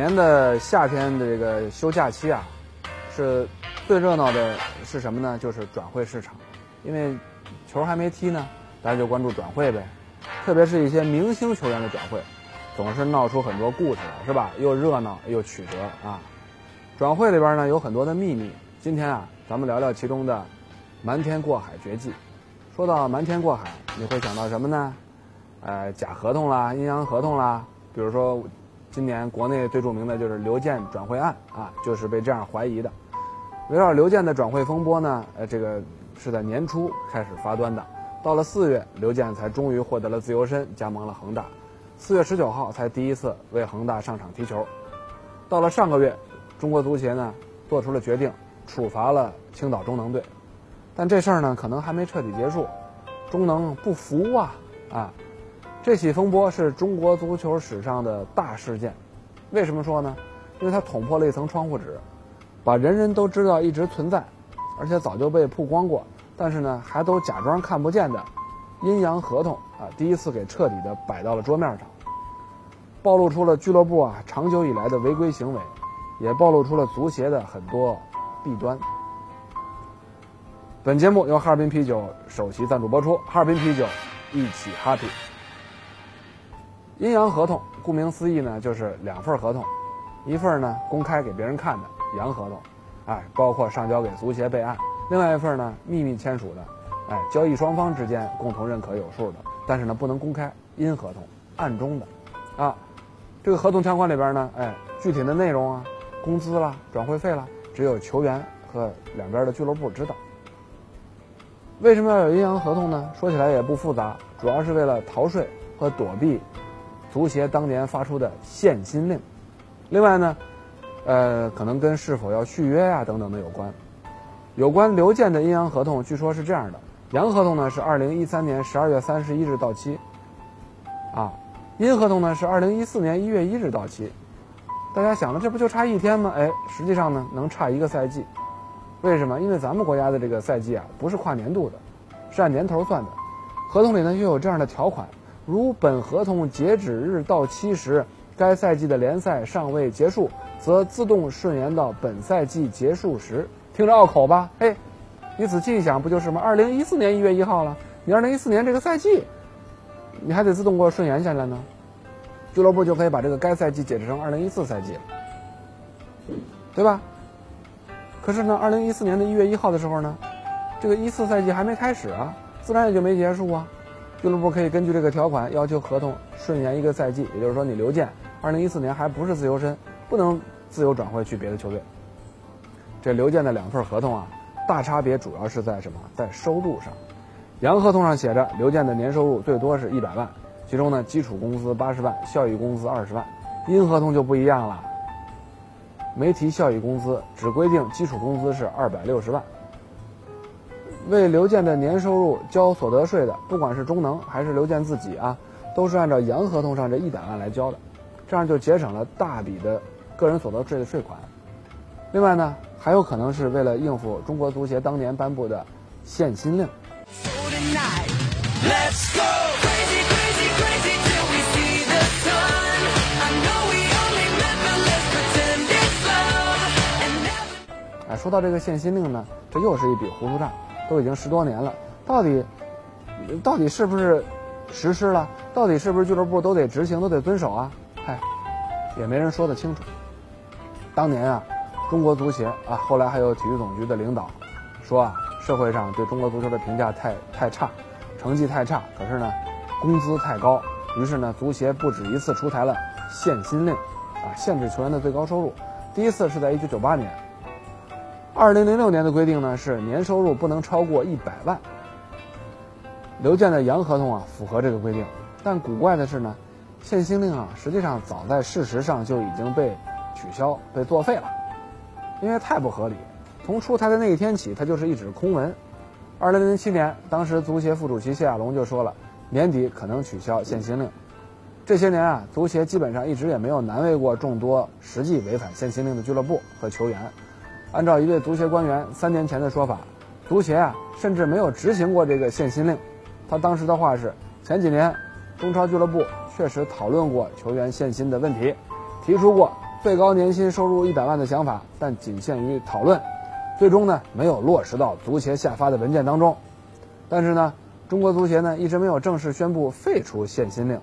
年的夏天的这个休假期啊，是最热闹的是什么呢？就是转会市场，因为球还没踢呢，大家就关注转会呗。特别是一些明星球员的转会，总是闹出很多故事来，是吧？又热闹又曲折啊。转会里边呢有很多的秘密，今天啊，咱们聊聊其中的瞒天过海绝技。说到瞒天过海，你会想到什么呢？呃，假合同啦，阴阳合同啦，比如说。今年国内最著名的就是刘健转会案啊，就是被这样怀疑的。围绕刘健的转会风波呢，呃，这个是在年初开始发端的。到了四月，刘健才终于获得了自由身，加盟了恒大。四月十九号才第一次为恒大上场踢球。到了上个月，中国足协呢做出了决定，处罚了青岛中能队。但这事儿呢，可能还没彻底结束。中能不服啊啊！这起风波是中国足球史上的大事件，为什么说呢？因为它捅破了一层窗户纸，把人人都知道一直存在，而且早就被曝光过，但是呢还都假装看不见的阴阳合同啊，第一次给彻底的摆到了桌面上，暴露出了俱乐部啊长久以来的违规行为，也暴露出了足协的很多弊端。本节目由哈尔滨啤酒首席赞助播出，哈尔滨啤酒，一起 happy。阴阳合同，顾名思义呢，就是两份合同，一份呢公开给别人看的阳合同，哎，包括上交给足协备案；另外一份呢秘密签署的，哎，交易双方之间共同认可有数的，但是呢不能公开阴合同，暗中的，啊，这个合同条款里边呢，哎，具体的内容啊，工资啦、转会费啦，只有球员和两边的俱乐部知道。为什么要有阴阳合同呢？说起来也不复杂，主要是为了逃税和躲避。足协当年发出的限薪令，另外呢，呃，可能跟是否要续约呀等等的有关。有关刘健的阴阳合同，据说是这样的：阳合同呢是二零一三年十二月三十一日到期，啊，阴合同呢是二零一四年一月一日到期。大家想了，这不就差一天吗？哎，实际上呢能差一个赛季。为什么？因为咱们国家的这个赛季啊不是跨年度的，是按年头算的。合同里呢又有这样的条款。如本合同截止日到期时，该赛季的联赛尚未结束，则自动顺延到本赛季结束时。听着拗口吧？哎，你仔细一想，不就是吗？二零一四年一月一号了，你二零一四年这个赛季，你还得自动给我顺延下来呢。俱乐部就可以把这个该赛季解释成二零一四赛季了，对吧？可是呢，二零一四年的一月一号的时候呢，这个一四赛季还没开始啊，自然也就没结束啊。俱乐部可以根据这个条款要求合同顺延一个赛季，也就是说，你刘健二零一四年还不是自由身，不能自由转会去别的球队。这刘健的两份合同啊，大差别主要是在什么？在收入上。阳合同上写着刘健的年收入最多是一百万，其中呢基础工资八十万，效益工资二十万。阴合同就不一样了，没提效益工资，只规定基础工资是二百六十万。为刘健的年收入交所得税的，不管是中能还是刘健自己啊，都是按照洋合同上这一百万来交的，这样就节省了大笔的个人所得税的税款。另外呢，还有可能是为了应付中国足协当年颁布的限薪令。哎，说到这个限薪令呢，这又是一笔糊涂账。都已经十多年了，到底到底是不是实施了？到底是不是俱乐部都得执行、都得遵守啊？嗨，也没人说得清楚。当年啊，中国足协啊，后来还有体育总局的领导说啊，社会上对中国足球的评价太太差，成绩太差，可是呢，工资太高。于是呢，足协不止一次出台了限薪令，啊，限制球员的最高收入。第一次是在一九九八年。二零零六年的规定呢是年收入不能超过一百万。刘健的洋合同啊符合这个规定，但古怪的是呢，限薪令啊实际上早在事实上就已经被取消、被作废了，因为太不合理。从出台的那一天起，它就是一纸空文。二零零七年，当时足协副主席谢亚龙就说了，年底可能取消限薪令。这些年啊，足协基本上一直也没有难为过众多实际违反限薪令的俱乐部和球员。按照一位足协官员三年前的说法，足协啊甚至没有执行过这个限薪令。他当时的话是：前几年，中超俱乐部确实讨论过球员限薪的问题，提出过最高年薪收入一百万的想法，但仅限于讨论，最终呢没有落实到足协下发的文件当中。但是呢，中国足协呢一直没有正式宣布废除限薪令。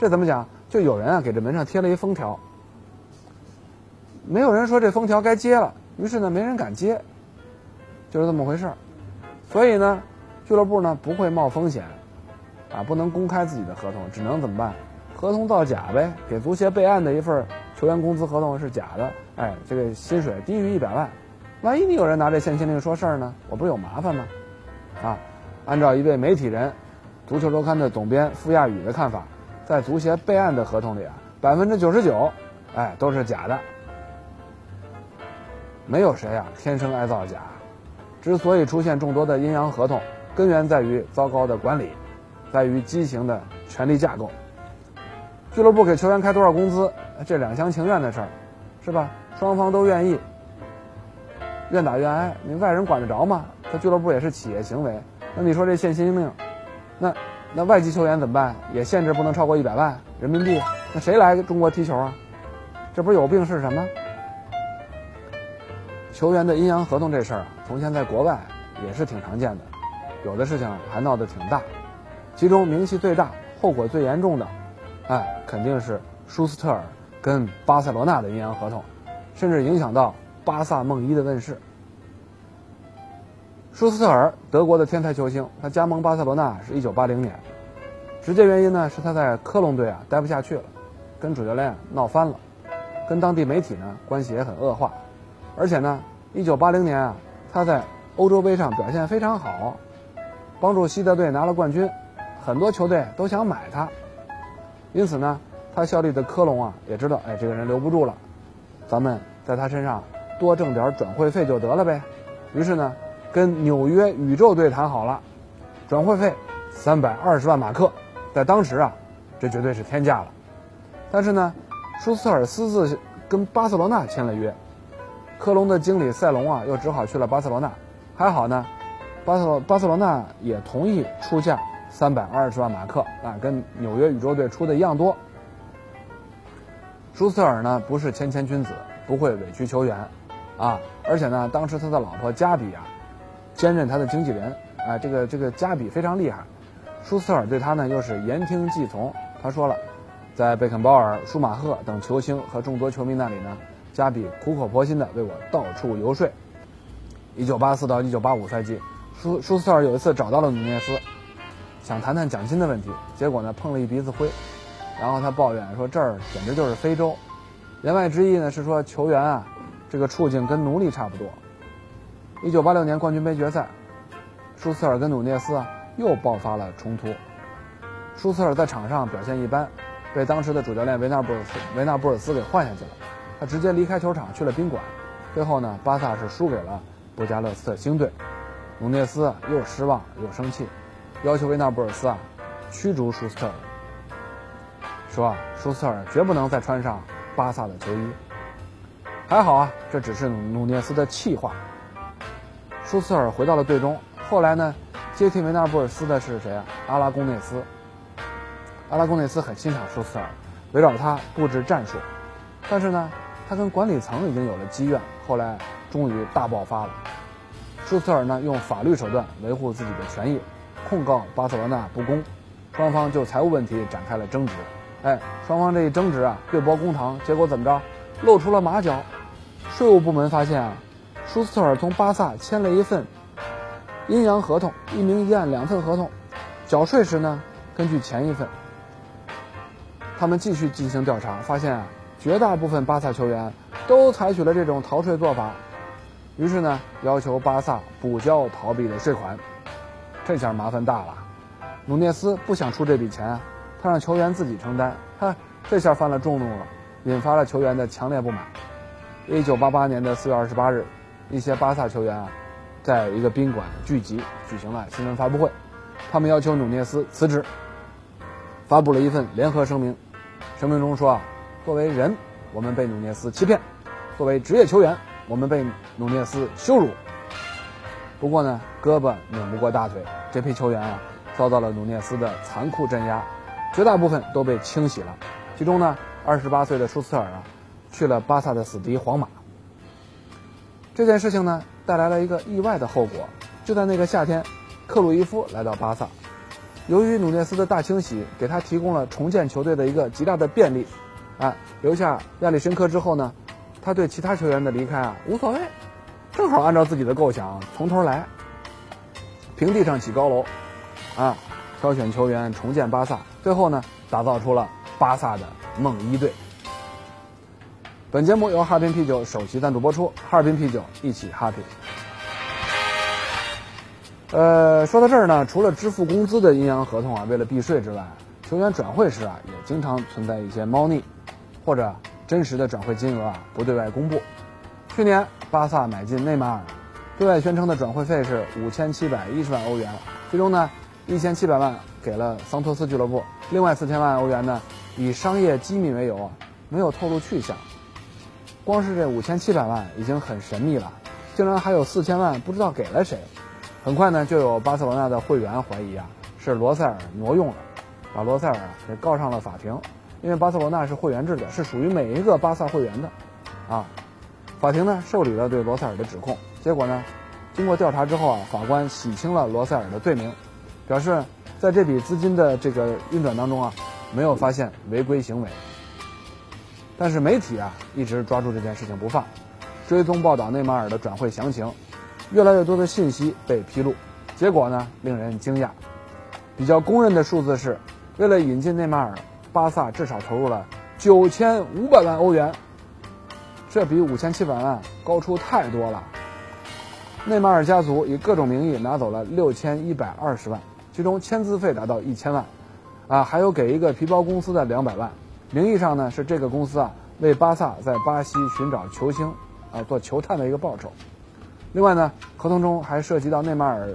这怎么讲？就有人啊给这门上贴了一封条，没有人说这封条该揭了，于是呢没人敢接，就是这么回事儿。所以呢，俱乐部呢不会冒风险，啊不能公开自己的合同，只能怎么办？合同造假呗，给足协备案的一份球员工资合同是假的，哎，这个薪水低于一百万，万一你有人拿这限薪令说事儿呢，我不是有麻烦吗？啊，按照一位媒体人，足球周刊的总编傅亚宇的看法。在足协备案的合同里啊，百分之九十九，哎，都是假的。没有谁啊天生爱造假。之所以出现众多的阴阳合同，根源在于糟糕的管理，在于畸形的权力架构。俱乐部给球员开多少工资，这两厢情愿的事儿，是吧？双方都愿意，愿打愿挨，你外人管得着吗？他俱乐部也是企业行为。那你说这限薪令，那？那外籍球员怎么办？也限制不能超过一百万人民币。那谁来中国踢球啊？这不是有病是什么？球员的阴阳合同这事儿啊，从前在国外也是挺常见的，有的事情还闹得挺大。其中名气最大、后果最严重的，哎，肯定是舒斯特尔跟巴塞罗那的阴阳合同，甚至影响到巴萨梦一的问世。舒斯特尔，德国的天才球星，他加盟巴塞罗那是一九八零年。直接原因呢是他在科隆队啊待不下去了，跟主教练闹翻了，跟当地媒体呢关系也很恶化。而且呢，一九八零年啊他在欧洲杯上表现非常好，帮助西德队拿了冠军，很多球队都想买他。因此呢，他效力的科隆啊也知道，哎，这个人留不住了，咱们在他身上多挣点转会费就得了呗。于是呢。跟纽约宇宙队谈好了，转会费三百二十万马克，在当时啊，这绝对是天价了。但是呢，舒斯特尔私自跟巴塞罗那签了约，科隆的经理塞隆啊，又只好去了巴塞罗那。还好呢，巴塞罗巴塞罗那也同意出价三百二十万马克啊，跟纽约宇宙队出的一样多。舒斯尔呢，不是谦谦君子，不会委曲求全，啊，而且呢，当时他的老婆加比啊。兼任他的经纪人，啊，这个这个加比非常厉害，舒斯尔对他呢又是言听计从。他说了，在贝肯鲍尔、舒马赫等球星和众多球迷那里呢，加比苦口婆心的为我到处游说。一九八四到一九八五赛季，舒舒斯特尔有一次找到了努涅斯，想谈谈奖金的问题，结果呢碰了一鼻子灰，然后他抱怨说这儿简直就是非洲，言外之意呢是说球员啊，这个处境跟奴隶差不多。一九八六年冠军杯决赛，舒斯特尔跟努涅斯啊又爆发了冲突。舒斯特尔在场上表现一般，被当时的主教练维纳布尔斯维纳布尔斯给换下去了。他直接离开球场去了宾馆。最后呢，巴萨是输给了布加勒斯特星队。努涅斯又失望又生气，要求维纳布尔斯啊驱逐舒斯特尔，说啊舒斯特尔绝不能再穿上巴萨的球衣。还好啊，这只是努涅斯的气话。舒斯特尔回到了队中。后来呢，接替维纳布尔斯的是谁啊？阿拉贡内斯。阿拉贡内斯很欣赏舒斯特尔，围绕他布置战术。但是呢，他跟管理层已经有了积怨。后来终于大爆发了。舒斯特尔呢，用法律手段维护自己的权益，控告巴塞罗那不公。双方就财务问题展开了争执。哎，双方这一争执啊，对簿公堂，结果怎么着？露出了马脚。税务部门发现啊。舒斯特尔从巴萨签了一份阴阳合同，一明一暗两份合同。缴税时呢，根据前一份。他们继续进行调查，发现啊，绝大部分巴萨球员都采取了这种逃税做法。于是呢，要求巴萨补交逃避的税款。这下麻烦大了。努涅斯不想出这笔钱，他让球员自己承担。他这下犯了众怒了，引发了球员的强烈不满。一九八八年的四月二十八日，一些巴萨球员啊，在一个宾馆聚集，举行了新闻发布会，他们要求努涅斯辞职，发布了一份联合声明。声明中说啊，作为人，我们被努涅斯欺骗；作为职业球员，我们被努涅斯羞辱。不过呢，胳膊拧不过大腿，这批球员啊，遭到了努涅斯的残酷镇压，绝大部分都被清洗了。其中呢，二十八岁的舒斯尔啊，去了巴萨的死敌皇马。这件事情呢，带来了一个意外的后果。就在那个夏天，克鲁伊夫来到巴萨，由于努涅斯的大清洗，给他提供了重建球队的一个极大的便利。啊，留下亚历申科之后呢，他对其他球员的离开啊无所谓。正好按照自己的构想从头来，平地上起高楼，啊，挑选球员重建巴萨，最后呢，打造出了巴萨的梦一队。本节目由哈尔滨啤酒首席赞助播出，哈尔滨啤酒一起 happy。呃，说到这儿呢，除了支付工资的阴阳合同啊，为了避税之外，球员转会时啊，也经常存在一些猫腻，或者真实的转会金额啊不对外公布。去年巴萨买进内马尔，对外宣称的转会费是五千七百一十万欧元，最终呢一千七百万给了桑托斯俱乐部，另外四千万欧元呢以商业机密为由啊没有透露去向。光是这五千七百万已经很神秘了，竟然还有四千万不知道给了谁。很快呢就有巴塞罗那的会员怀疑啊是罗塞尔挪用了，把罗塞尔啊给告上了法庭，因为巴塞罗那是会员制的，是属于每一个巴萨会员的，啊。法庭呢受理了对罗塞尔的指控，结果呢，经过调查之后啊，法官洗清了罗塞尔的罪名，表示在这笔资金的这个运转当中啊，没有发现违规行为。但是媒体啊一直抓住这件事情不放，追踪报道内马尔的转会详情，越来越多的信息被披露，结果呢令人惊讶，比较公认的数字是，为了引进内马尔，巴萨至少投入了九千五百万欧元。这比五千七百万高出太多了。内马尔家族以各种名义拿走了六千一百二十万，其中签字费达到一千万，啊，还有给一个皮包公司的两百万。名义上呢是这个公司啊为巴萨在巴西寻找球星，啊做球探的一个报酬。另外呢，合同中还涉及到内马尔，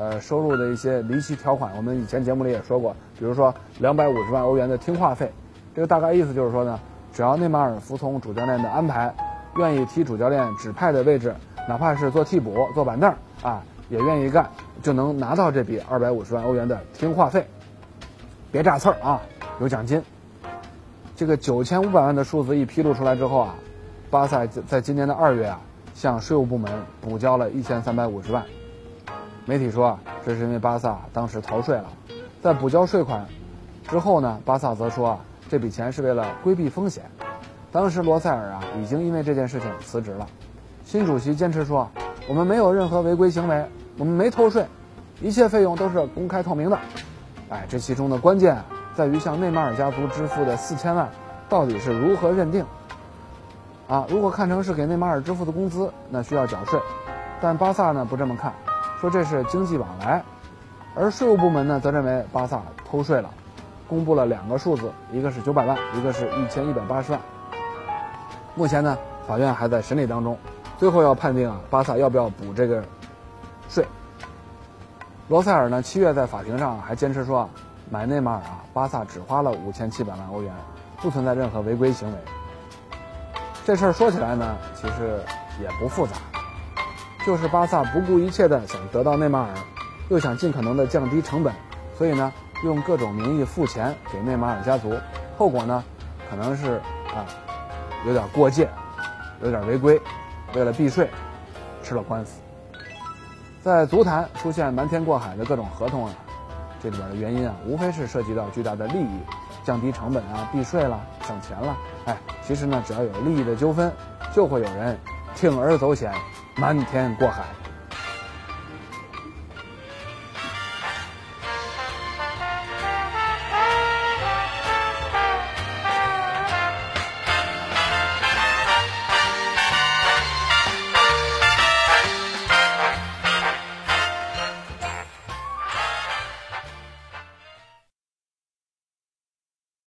呃收入的一些离奇条款。我们以前节目里也说过，比如说两百五十万欧元的听话费，这个大概意思就是说呢。只要内马尔服从主教练的安排，愿意踢主教练指派的位置，哪怕是做替补、坐板凳啊，也愿意干，就能拿到这笔二百五十万欧元的听话费。别炸刺儿啊，有奖金。这个九千五百万的数字一披露出来之后啊，巴萨在今年的二月啊，向税务部门补交了一千三百五十万。媒体说啊，这是因为巴萨当时逃税了。在补交税款之后呢，巴萨则说啊。这笔钱是为了规避风险。当时罗塞尔啊已经因为这件事情辞职了。新主席坚持说，我们没有任何违规行为，我们没偷税，一切费用都是公开透明的。哎，这其中的关键在于向内马尔家族支付的四千万到底是如何认定？啊，如果看成是给内马尔支付的工资，那需要缴税。但巴萨呢不这么看，说这是经济往来，而税务部门呢则认为巴萨偷税了。公布了两个数字，一个是九百万，一个是一千一百八十万。目前呢，法院还在审理当中，最后要判定啊，巴萨要不要补这个税。罗塞尔呢，七月在法庭上还坚持说啊，买内马尔啊，巴萨只花了五千七百万欧元，不存在任何违规行为。这事儿说起来呢，其实也不复杂，就是巴萨不顾一切的想得到内马尔，又想尽可能的降低成本，所以呢。用各种名义付钱给内马尔家族，后果呢，可能是啊，有点过界，有点违规，为了避税，吃了官司。在足坛出现瞒天过海的各种合同啊，这里边的原因啊，无非是涉及到巨大的利益，降低成本啊，避税了，省钱了。哎，其实呢，只要有利益的纠纷，就会有人铤而走险，瞒天过海。